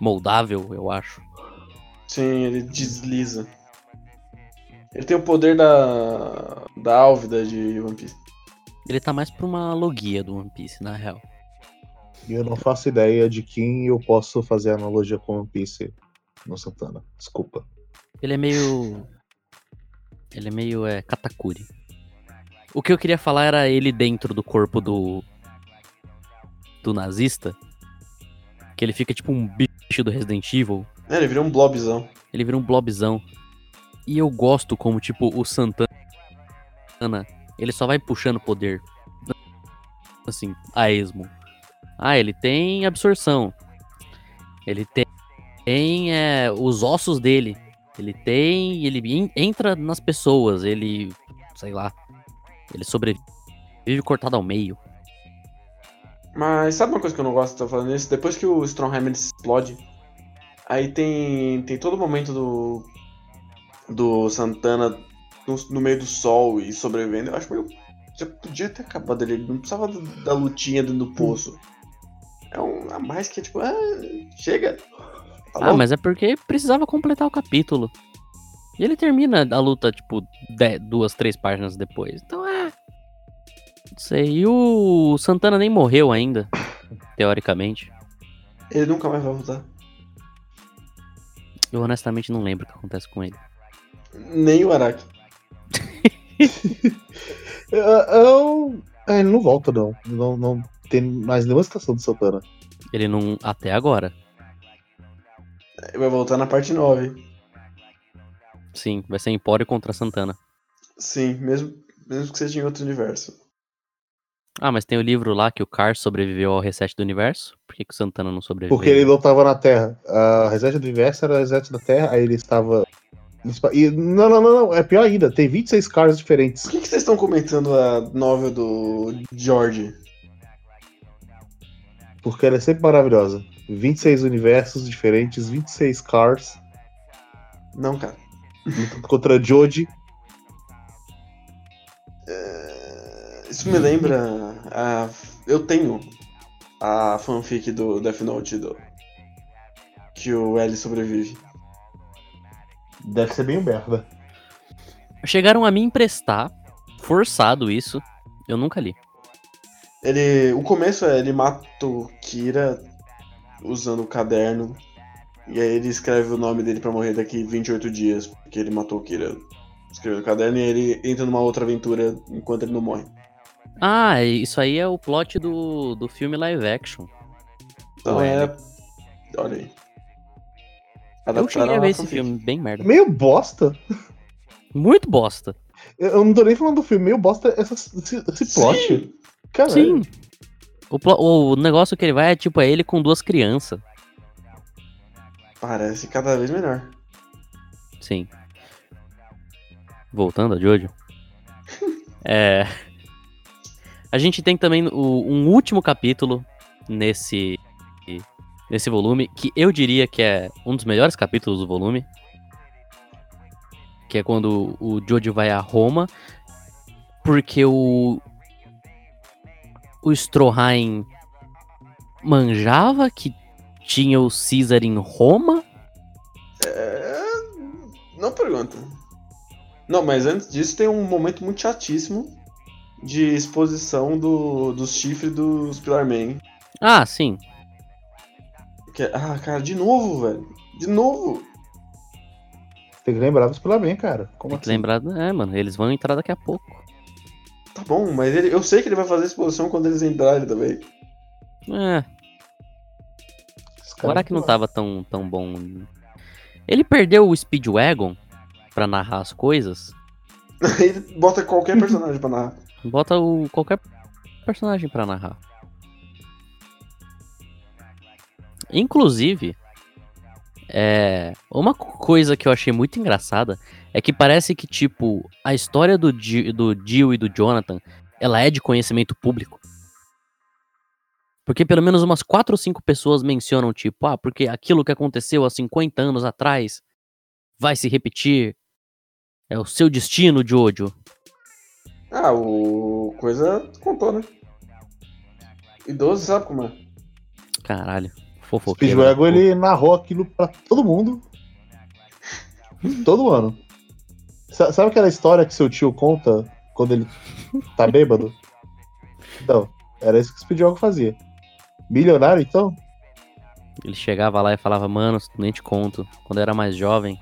moldável, eu acho. Sim, ele desliza. Ele tem o poder da. da Álvida de One Piece. Ele tá mais pra uma logia do One Piece, na real. E eu não faço ideia de quem eu posso fazer analogia com One Piece no Santana. Desculpa. Ele é meio. Ele é meio é, Katakuri. O que eu queria falar era ele dentro do corpo do. do nazista. Que ele fica tipo um bicho do Resident Evil. É, ele vira um blobzão. Ele vira um blobzão. E eu gosto como, tipo, o Santana. Ele só vai puxando poder. Assim, a esmo. Ah, ele tem absorção. Ele tem, tem é, os ossos dele. Ele tem. Ele entra nas pessoas. Ele. Sei lá. Ele sobrevive cortado ao meio. Mas sabe uma coisa que eu não gosto de estar falando isso? Depois que o Strongheim explode, aí tem, tem todo o momento do, do Santana no, no, meio do sol e sobrevivendo. Eu acho que já podia ter acabado ele, não precisava da lutinha dentro do poço. É um a mais que tipo, ah, chega. Tá ah, mas é porque precisava completar o capítulo. E ele termina a luta, tipo, dez, duas, três páginas depois. Então é sei. E o Santana nem morreu ainda, teoricamente. Ele nunca mais vai voltar. Eu honestamente não lembro o que acontece com ele. Nem o Araki. eu, eu- é, ele não volta, não. não. Não tem mais nenhuma citação do Santana. Ele não. Até agora. Ele vai voltar na parte 9. Sim, vai ser Empório contra Santana. Sim, mesmo, mesmo que seja em outro universo. Ah, mas tem o livro lá que o Car sobreviveu ao reset do universo. Por que, que o Santana não sobreviveu? Porque ele não tava na Terra. A reset do universo era a reset da Terra, aí ele estava. E, não, não, não, não. É pior ainda. Tem 26 caras diferentes. Por que, que vocês estão comentando a novel do George? Porque ela é sempre maravilhosa. 26 universos diferentes, 26 cars. Não, cara. lutando Contra Joji. É, Isso me lembra. A... Eu tenho a fanfic do Death Note do... que o L sobrevive. Deve ser bem merda. Chegaram a me emprestar, forçado isso. Eu nunca li. Ele. O começo é ele mata o Kira usando o caderno. E aí ele escreve o nome dele pra morrer daqui 28 dias, porque ele matou o Kira. Escreveu no caderno e aí ele entra numa outra aventura enquanto ele não morre. Ah, isso aí é o plot do, do filme live action. Então Ué, é. Olha aí. Eu cheguei a ver esse fanfic. filme, bem merda. Meio bosta. Muito bosta. Eu eu não tô nem falando do filme, meio bosta essa, esse, esse plot. Sim. Caralho. Sim. O, o negócio que ele vai é tipo é ele com duas crianças. Parece cada vez melhor. Sim. Voltando a Jojo. é. A gente tem também o- um último capítulo nesse nesse volume que eu diria que é um dos melhores capítulos do volume, que é quando o Jojo vai a Roma, porque o o Stroheim manjava que tinha o Caesar em Roma. É... Não pergunta. Não, mas antes disso tem um momento muito chatíssimo de exposição do, dos chifres dos Pilar Man. Ah, sim. Que Ah, cara, de novo, velho. De novo. Tem que lembrar dos bem, cara. Como Tem que assim? lembrar, é, mano, eles vão entrar daqui a pouco. Tá bom, mas ele, eu sei que ele vai fazer exposição quando eles entrarem também. É, cara Araki não tava tão, tão bom. Ele perdeu o Speedwagon pra narrar as coisas. Ele bota qualquer personagem pra narrar. Bota o qualquer personagem pra narrar. Inclusive, é, uma coisa que eu achei muito engraçada é que parece que, tipo, a história do, Ji- do Jill e do Jonathan, ela é de conhecimento público. Porque pelo menos umas 4 ou 5 pessoas mencionam, tipo, ah, porque aquilo que aconteceu há 50 anos atrás vai se repetir. É o seu destino, Jojo. Ah, o. Coisa contou, né? Idoso sabe como é. Caralho, fofoqueiro. Speedwagon, né? ele narrou aquilo pra todo mundo. Todo ano. Sa- Sabe aquela história que seu tio conta quando ele tá bêbado? Então, era isso que o Speedwagon fazia. Milionário, então? Ele chegava lá e falava, mano, nem te conto. Quando eu era mais jovem,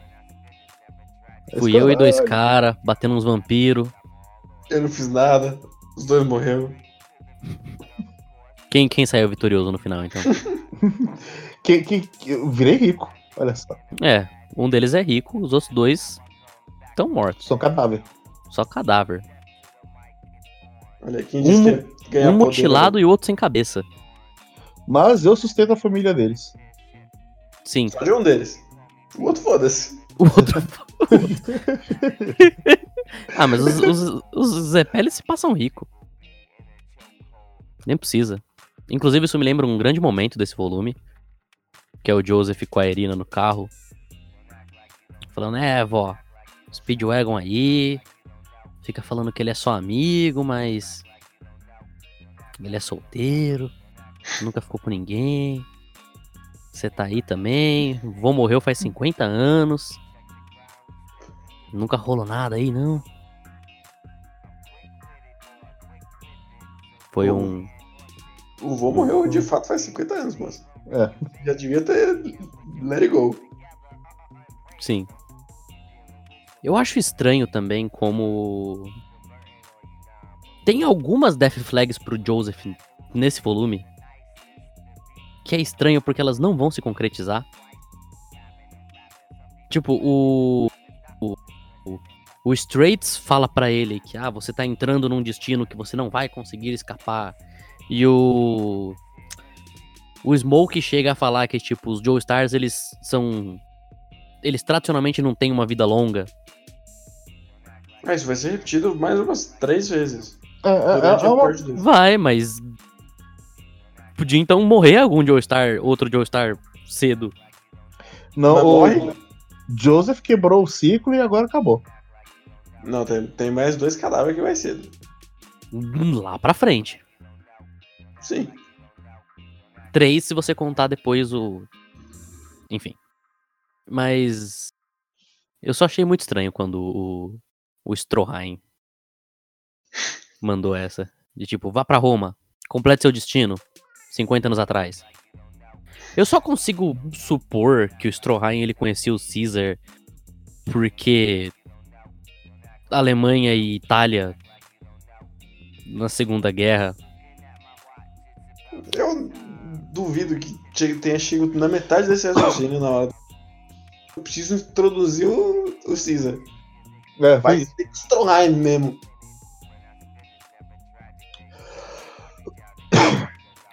fui eu e dois caras batendo uns vampiros. Eu não fiz nada, os dois morreram. Quem, quem saiu vitorioso no final, então? Que, que, que- eu virei rico. Olha só. é, um deles é rico, os outros dois estão mortos. Sou cadáver. Só cadáver. Olha, quem disse Um- que ganhar um poder, mutilado e o outro sem cabeça. Mas eu sustento a família deles. Sim, né? Só de um deles. O outro foda-se. o outro. ah, mas os, os, os Zepeli se passam rico. Nem precisa. Inclusive, isso me lembra um grande momento desse volume. Que é o Joseph com a Irina no carro. Falando, é, vó, Speedwagon aí. Fica falando que ele é só amigo, mas. Ele é solteiro. Nunca ficou com ninguém. Você tá aí também. Vô morreu faz 50 anos. Nunca rolou nada aí, não. Foi um. O vô morreu de fato faz 50 anos, moço. É. Já devia ter let it go. Sim. Eu acho estranho também como. Tem algumas Death Flags pro Joseph nesse volume que é estranho porque elas não vão se concretizar. Tipo, o. O, o, o Straits fala para ele que ah, você tá entrando num destino que você não vai conseguir escapar. E o. O Smoke chega a falar que, tipo, os Joe Stars, eles são. Eles tradicionalmente não têm uma vida longa. Ah, isso vai ser repetido mais umas três vezes. É, é, é a uma-. Vai, mas. Podia então morrer algum Joe Star, outro Joe Star cedo. Não, Mas o morre? Joseph quebrou o ciclo e agora acabou. Não, tem, tem mais dois cadáveres que vai cedo. Lá pra frente. Sim. Três se você contar depois o. Enfim. Mas. Eu só achei muito estranho quando o. O Stroheim mandou essa. De tipo, vá pra Roma, complete seu destino. 50 anos atrás. Eu só consigo supor que o Stroheim ele conhecia o Caesar porque Alemanha e Itália na Segunda Guerra Eu duvido que tenha chegado na metade desse raciocínio na hora. Eu preciso introduzir o, o Caesar. É, Vai ser Stroheim mesmo.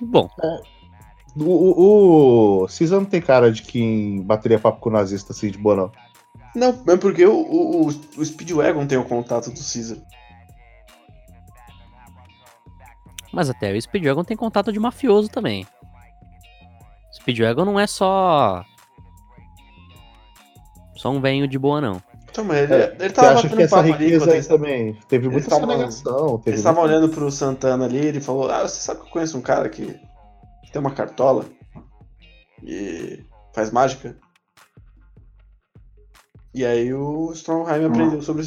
Bom, O, o, o Caesar não tem cara de quem bateria papo com o nazista assim de boa, não. Não, é porque o, o, o Speedwagon tem o contato do Caesar. Mas até o Speedwagon tem contato de mafioso também. Speedwagon não é só. Só um venho de boa, não. Então, mas ele, É, ele tava batendo que essa ali riqueza eles também teve muita sonegação? Teve Eles estavam muita- olhando pro Santana ali, ele falou: Ah, você sabe que eu conheço um cara que tem uma cartola e faz mágica? E aí o Stromheim aprendeu sobre o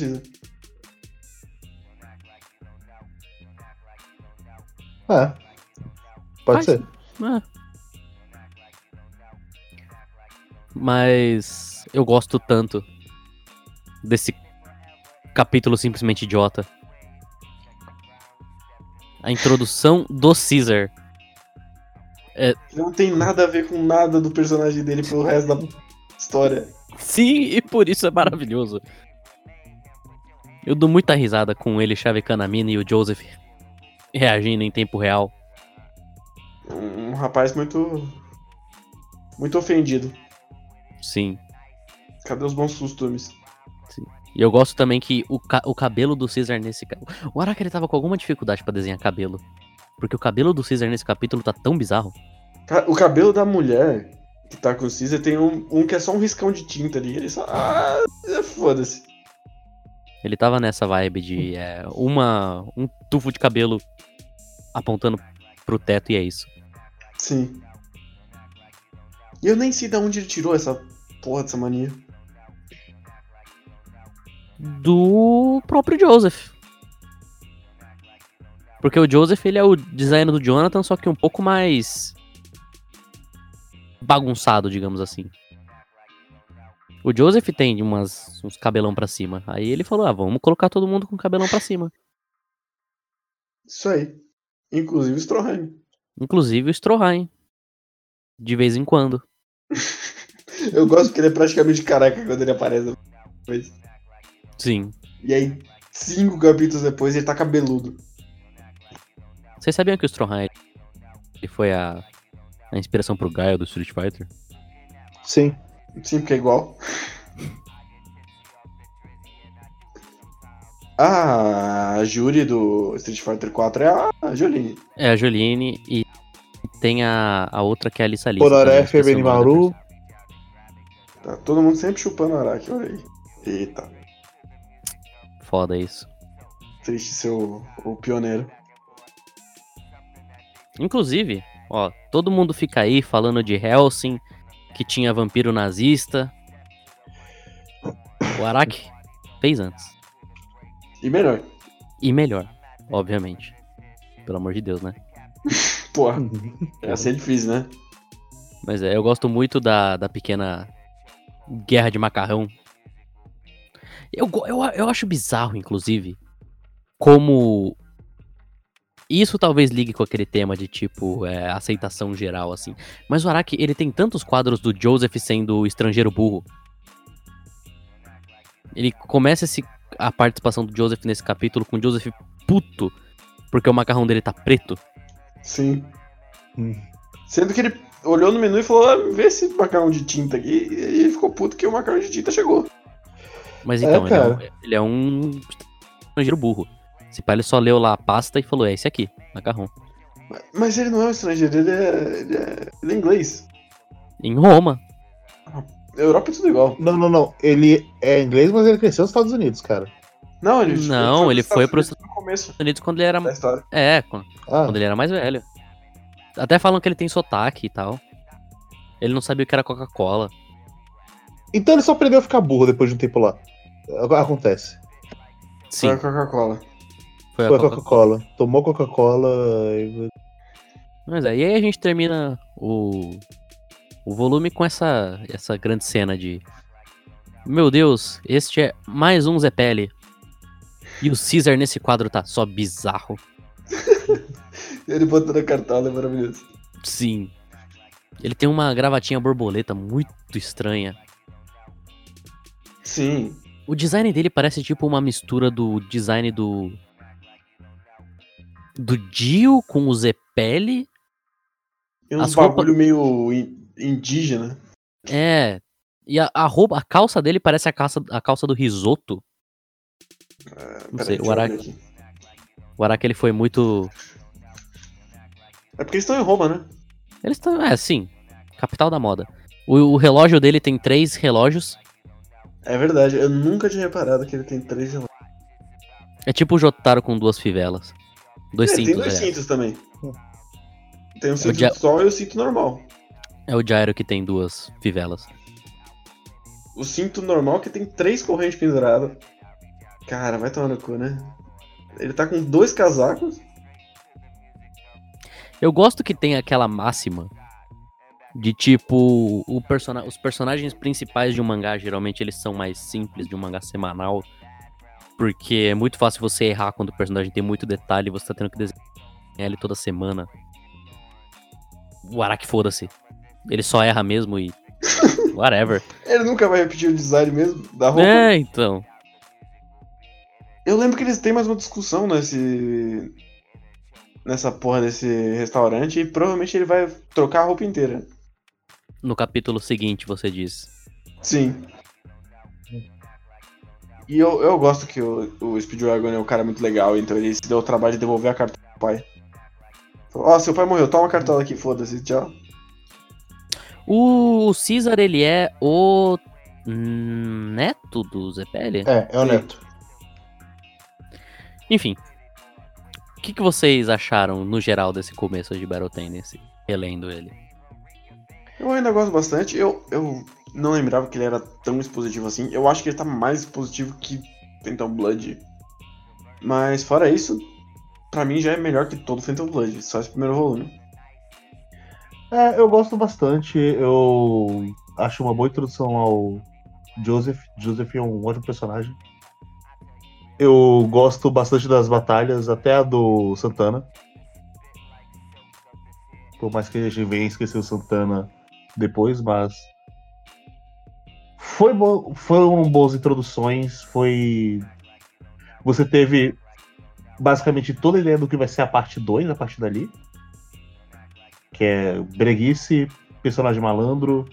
É. Pode Faz- ser. É. Mas eu gosto tanto desse capítulo simplesmente idiota. A introdução do Caesar. Não tem nada a ver com nada do personagem dele pro resto da história. Sim, e por isso é maravilhoso. Eu dou muita risada com ele chavecando a mina e o Joseph reagindo em tempo real. Um, rapaz muito. Muito ofendido. Sim. Cadê os bons costumes? E eu gosto também que o, ca- o cabelo do Caesar nesse. O Araki ele tava com alguma dificuldade pra desenhar cabelo. Porque o cabelo do Caesar nesse capítulo tá tão bizarro. O cabelo da mulher que tá com o Caesar tem um, um que é só um riscão de tinta ali. Ele só. Ah, foda-se. Ele tava nessa vibe de é, uma, um tufo de cabelo apontando pro teto e é isso. Sim. E eu nem sei de onde ele tirou essa porra dessa mania. Do próprio Joseph. Porque o Joseph ele é o design do Jonathan, só que um pouco mais bagunçado, digamos assim. O Joseph tem umas, uns cabelão pra cima. Aí ele falou: ah, vamos colocar todo mundo com cabelão pra cima. Isso aí. Inclusive o Stroheim. Inclusive o Stroheim. De vez em quando. Eu gosto que ele é praticamente careca quando ele aparece. Sim. E aí, cinco capítulos depois, ele tá cabeludo. Vocês sabiam que o Stroheim ele foi a, a inspiração pro Gaio do Street Fighter? Sim. Sim, porque é igual. A Júri do Street Fighter 4 é a Jolene. É a Jolene e tem a, a outra que é a Alissa Lisa. Da Benimaru. Tá todo mundo sempre chupando o Araki, olha aí. Eita. Foda isso. triste ser o, o pioneiro. Inclusive, ó, todo mundo fica aí falando de Helsing, que tinha vampiro nazista. O Araki fez antes. E melhor. E melhor, obviamente. Pelo amor de Deus, né? Porra, ia ser difícil, né? Mas é, eu gosto muito da, da pequena guerra de macarrão. Eu, eu, eu acho bizarro, inclusive, como. Isso talvez ligue com aquele tema de tipo é, aceitação geral, assim. Mas o Araki, ele tem tantos quadros do Joseph sendo o estrangeiro burro. Ele começa esse, a participação do Joseph nesse capítulo com o Joseph puto, porque o macarrão dele tá preto. Sim. Hum. Sendo que ele olhou no menu e falou: ah, vê esse macarrão de tinta aqui. E ele ficou puto que o macarrão de tinta chegou. Mas É, então, ele, é um, cara. ele é um estrangeiro burro. Esse pai ele só leu lá a pasta e falou: é esse aqui, macarrão. Mas- Mas ele não é um estrangeiro, ele é, ele é, ele é inglês. Em Roma. Europa é tudo igual. Não, não, não. Ele é inglês, mas ele cresceu nos Estados Unidos, cara. Não, ele, Não, ele foi pros pros- Estados Unidos quando ele era. É, quando, Ah, quando ele era mais velho. Até falam que ele tem sotaque e tal. Ele não sabia o que era Coca-Cola. então ele só aprendeu a ficar burro depois de um tempo lá. Acontece. Sim, Foi a Coca-Cola. foi a Coca-Cola. Coca-Cola. Tomou Coca-Cola e... Mas aí a gente termina o, o volume com essa, essa grande cena de. Meu Deus, este é mais um Zepele. E o Caesar nesse quadro tá só bizarro. Ele botando a cartola é maravilhoso. Sim. Ele tem uma gravatinha borboleta muito estranha. Sim. O design dele parece tipo uma mistura do design do. Do Dio com o Zepele. E uns As bagulho meio in- indígena. É. E a, a roupa, a calça dele parece a calça, a calça do risoto. Não Peraí, sei, o Araki, o Araki ele foi muito. É porque eles estão em Roma, né? Eles estão. É, sim. Capital da moda. O, o relógio dele tem três relógios. É verdade, eu nunca tinha reparado que ele tem três relógios. É tipo o Jotaro com duas fivelas. Dois É, cintos, tem dois aliás. cintos também. Tem o cinto dia- de sol e o cinto normal. É o Jairo que tem duas fivelas. O cinto normal que tem três correntes penduradas. Cara, vai tomar no cu, né? Ele tá com dois casacos. Eu gosto que tem aquela máxima de tipo o persona os personagens principais de um mangá geralmente eles são mais simples de um mangá semanal porque é muito fácil você errar quando o personagem tem muito detalhe e você tá tendo que desenhar ele toda semana. O Araki foda-se. Ele só erra mesmo e whatever. Ele nunca vai repetir o design mesmo da roupa. é, então. Eu lembro que eles têm mais uma discussão nesse. Nessa porra desse restaurante e provavelmente ele vai trocar a roupa inteira. No capítulo seguinte você diz. Sim. E eu, eu gosto que o, o Speedwagon é um cara muito legal, então ele se deu o trabalho de devolver a cartola do pai. Ó, seu pai morreu, toma a cartola aqui, foda-se, tchau. O Caesar ele é o neto do Zepele? É, é o. Neto. Enfim. O que, que vocês acharam, no geral, desse começo de Battle Tennis? Relendo ele. Eu ainda gosto bastante. Eu, eu não lembrava que ele era tão expositivo assim. Eu acho que ele tá mais expositivo que Phantom Blood. Mas fora isso, pra mim já é melhor que todo Phantom Blood, só esse primeiro volume. É, eu gosto bastante. Eu acho uma boa introdução ao Joseph. Joseph é um ótimo personagem. Eu gosto bastante das batalhas, até a do Santana. Por mais que a gente venha esquecer o Santana depois, mas. Foi bom, foram boas introduções. Foi. Você teve basicamente toda a ideia do que vai ser a parte 2 a partir dali que é breguice, personagem malandro,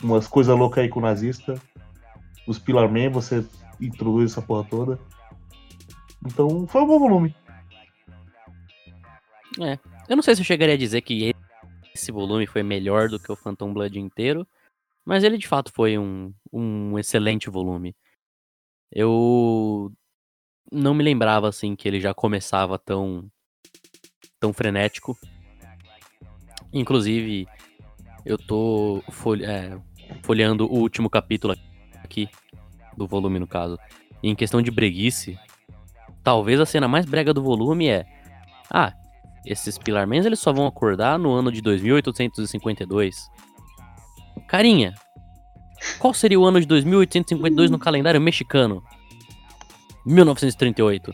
umas coisas loucas aí com o nazista, os Pillar Man, você introduz essa porra toda. Então foi um bom volume. Eu não sei se eu chegaria a dizer que esse volume foi melhor do que o Phantom Blood inteiro, mas ele de fato foi um, um excelente volume. Eu não me lembrava assim que ele já começava tão tão frenético. Inclusive, eu tô folhe- é, folheando o último capítulo aqui do volume no caso. E em questão de breguice, talvez a cena mais brega do volume é ah, esses Pilarmans eles só vão acordar no ano de 2852. Carinha, Qual seria o ano de 2852 no calendário mexicano? 1938.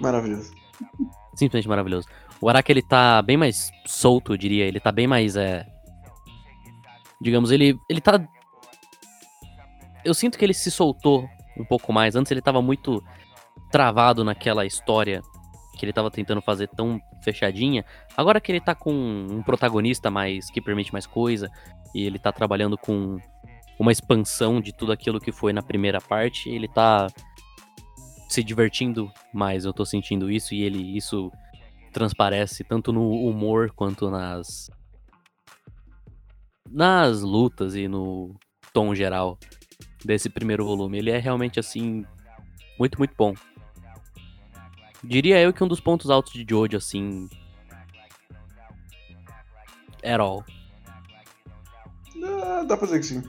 Maravilhoso. Simplesmente maravilhoso. O Araki, ele tá bem mais solto, eu diria. Ele tá bem mais, é... Digamos, ele, ele tá... Eu sinto que ele se soltou um pouco mais. Antes ele tava muito travado naquela história que ele tava tentando fazer tão fechadinha. Agora que ele tá com um protagonista mais que permite mais coisa e ele tá trabalhando com uma expansão de tudo aquilo que foi na primeira parte, ele tá se divertindo mais, eu tô sentindo isso e ele isso transparece tanto no humor quanto nas nas lutas e no tom geral desse primeiro volume. Ele é realmente assim muito muito bom. Diria eu que um dos pontos altos de Jojo, assim. At all. Ah, dá pra dizer que sim.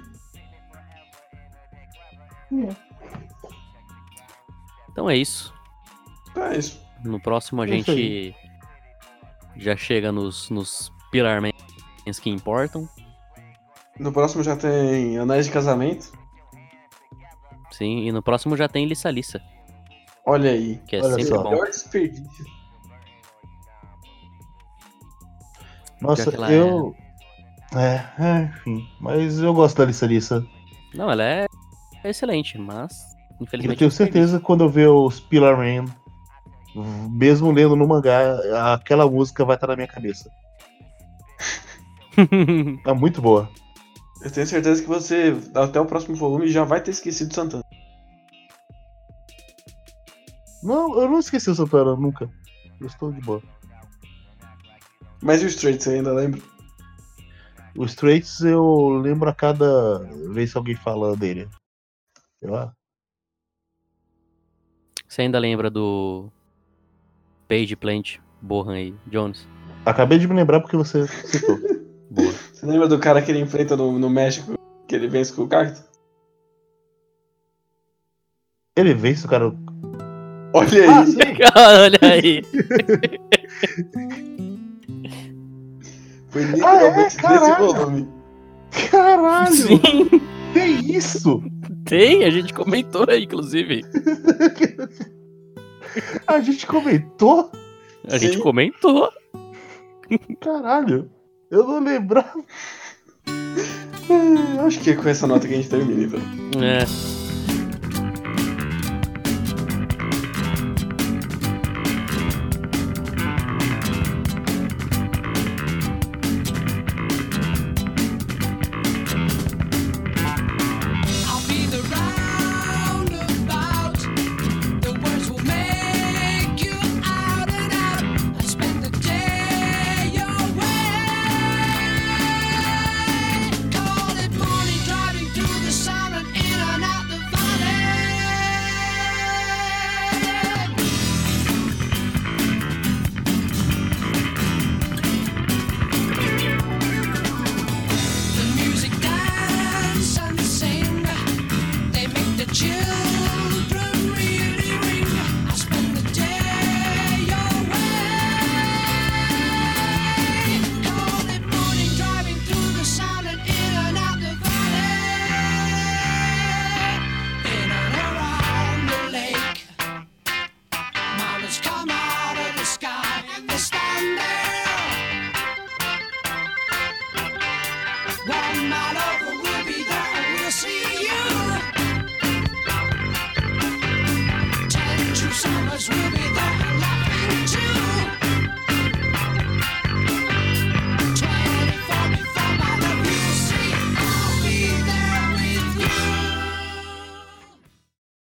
Então é isso. É isso. No próximo a É gente já chega nos, nos Pillar Mans que importam. No próximo já tem Anéis de Casamento. Sim, e no próximo já tem Lissa Lissa, Olha aí. que é Olha sempre só. bom. Nossa, eu. É, é, enfim. Mas eu gosto da Lissa Lissa. Não, ela é excelente, mas Eu infelizmente. tenho é desperdício. certeza que quando eu ver os Pillar Man, mesmo lendo no mangá, aquela música vai estar na minha cabeça. É muito boa. Eu tenho certeza que você, até o próximo volume, já vai ter esquecido Santana. Não, eu não esqueci o Santana nunca. Eu estou de boa. Mas e o Straight, você ainda lembra? O Straits eu lembro a cada vez que alguém fala dele. Sei lá. Você ainda lembra do Page Plant, Bohan e Jones? Acabei de me lembrar porque você citou. Boa. Você lembra do cara que ele enfrenta no, no México, que ele vence com o cacto? Ele vence o cara. Olha aí! Ah, sim. Olha aí. Foi literalmente Ah, é? nesse Caralho. volume. Caralho! Sim, Que isso? tem, a gente comentou aí, inclusive. A gente comentou? A gente Sim. comentou. Caralho! Eu não lembrava. Acho que é com essa nota que a gente termina, então. É.